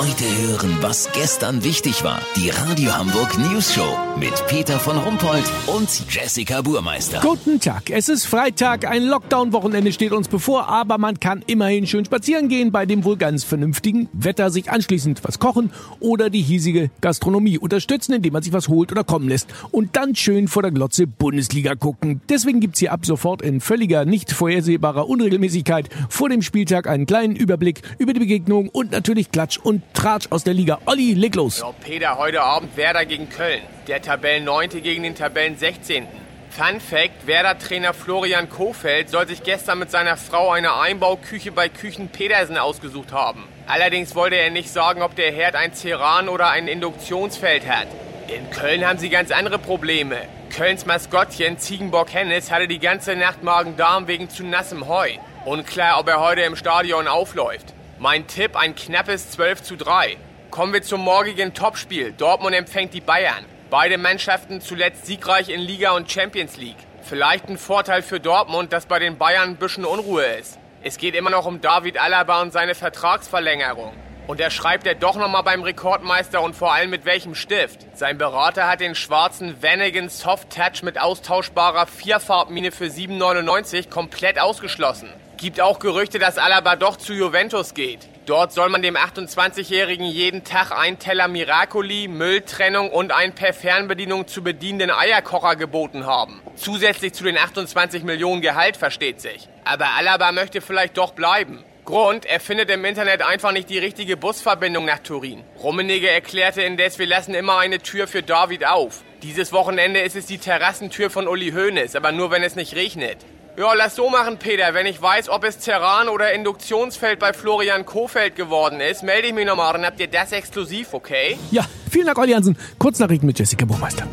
Heute hören, was gestern wichtig war. Die Radio Hamburg News Show mit Peter von Rumpold und Jessica Burmeister. Guten Tag. Es ist Freitag, ein Lockdown-Wochenende steht uns bevor, aber man kann immerhin schön spazieren gehen bei dem wohl ganz vernünftigen Wetter, sich anschließend was kochen oder die hiesige Gastronomie unterstützen, indem man sich was holt oder kommen lässt und dann schön vor der Glotze Bundesliga gucken. Deswegen gibt's hier ab sofort in völliger, nicht vorhersehbarer Unregelmäßigkeit vor dem Spieltag einen kleinen Überblick über die Begegnung und natürlich Klatsch und Tratsch aus der Liga. Olli, leg los. So, Peter, heute Abend Werder gegen Köln. Der Tabellen 9. gegen den Tabellen 16. Fun Fact, Werder-Trainer Florian Kofeld soll sich gestern mit seiner Frau eine Einbauküche bei Küchen Petersen ausgesucht haben. Allerdings wollte er nicht sagen, ob der Herd ein Ceran oder ein Induktionsfeld hat. In Köln haben sie ganz andere Probleme. Kölns Maskottchen Ziegenbock Hennis hatte die ganze Nacht Magen-Darm wegen zu nassem Heu. Unklar, ob er heute im Stadion aufläuft. Mein Tipp, ein knappes 12 zu 3. Kommen wir zum morgigen Topspiel. Dortmund empfängt die Bayern. Beide Mannschaften zuletzt siegreich in Liga und Champions League. Vielleicht ein Vorteil für Dortmund, dass bei den Bayern ein bisschen Unruhe ist. Es geht immer noch um David Alaba und seine Vertragsverlängerung. Und er schreibt er doch nochmal beim Rekordmeister und vor allem mit welchem Stift. Sein Berater hat den schwarzen Vanagon Soft Touch mit austauschbarer Vierfarbmine für 7,99 komplett ausgeschlossen. Gibt auch Gerüchte, dass Alaba doch zu Juventus geht. Dort soll man dem 28-Jährigen jeden Tag ein Teller Miracoli, Mülltrennung und ein per Fernbedienung zu bedienenden Eierkocher geboten haben. Zusätzlich zu den 28 Millionen Gehalt, versteht sich. Aber Alaba möchte vielleicht doch bleiben. Grund, er findet im Internet einfach nicht die richtige Busverbindung nach Turin. Rummenigge erklärte indes, wir lassen immer eine Tür für David auf. Dieses Wochenende ist es die Terrassentür von Uli Hoeneß, aber nur wenn es nicht regnet. Ja, lass so machen, Peter. Wenn ich weiß, ob es Terran oder Induktionsfeld bei Florian Kofeld geworden ist, melde ich mich nochmal. Dann habt ihr das exklusiv, okay? Ja, vielen Dank, Olli Hansen. Kurznachrichten mit Jessica Buchmeister.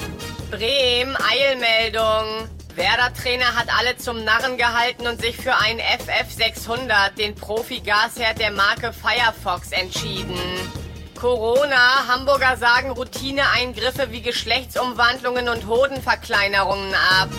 Bremen, Eilmeldung. Werder-Trainer hat alle zum Narren gehalten und sich für einen FF600, den Profi-Gasherd der Marke Firefox, entschieden. Corona, Hamburger sagen Routineeingriffe wie Geschlechtsumwandlungen und Hodenverkleinerungen ab.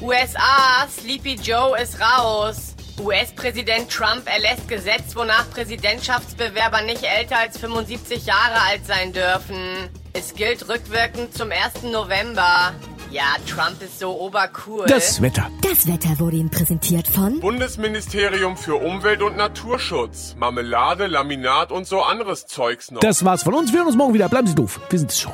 USA, Sleepy Joe ist raus. US-Präsident Trump erlässt Gesetz, wonach Präsidentschaftsbewerber nicht älter als 75 Jahre alt sein dürfen. Es gilt rückwirkend zum 1. November. Ja, Trump ist so obercool. Das Wetter. Das Wetter wurde Ihnen präsentiert von Bundesministerium für Umwelt und Naturschutz. Marmelade, Laminat und so anderes Zeugs noch. Das war's von uns. Wir hören uns morgen wieder. Bleiben Sie doof. Wir sind es schon.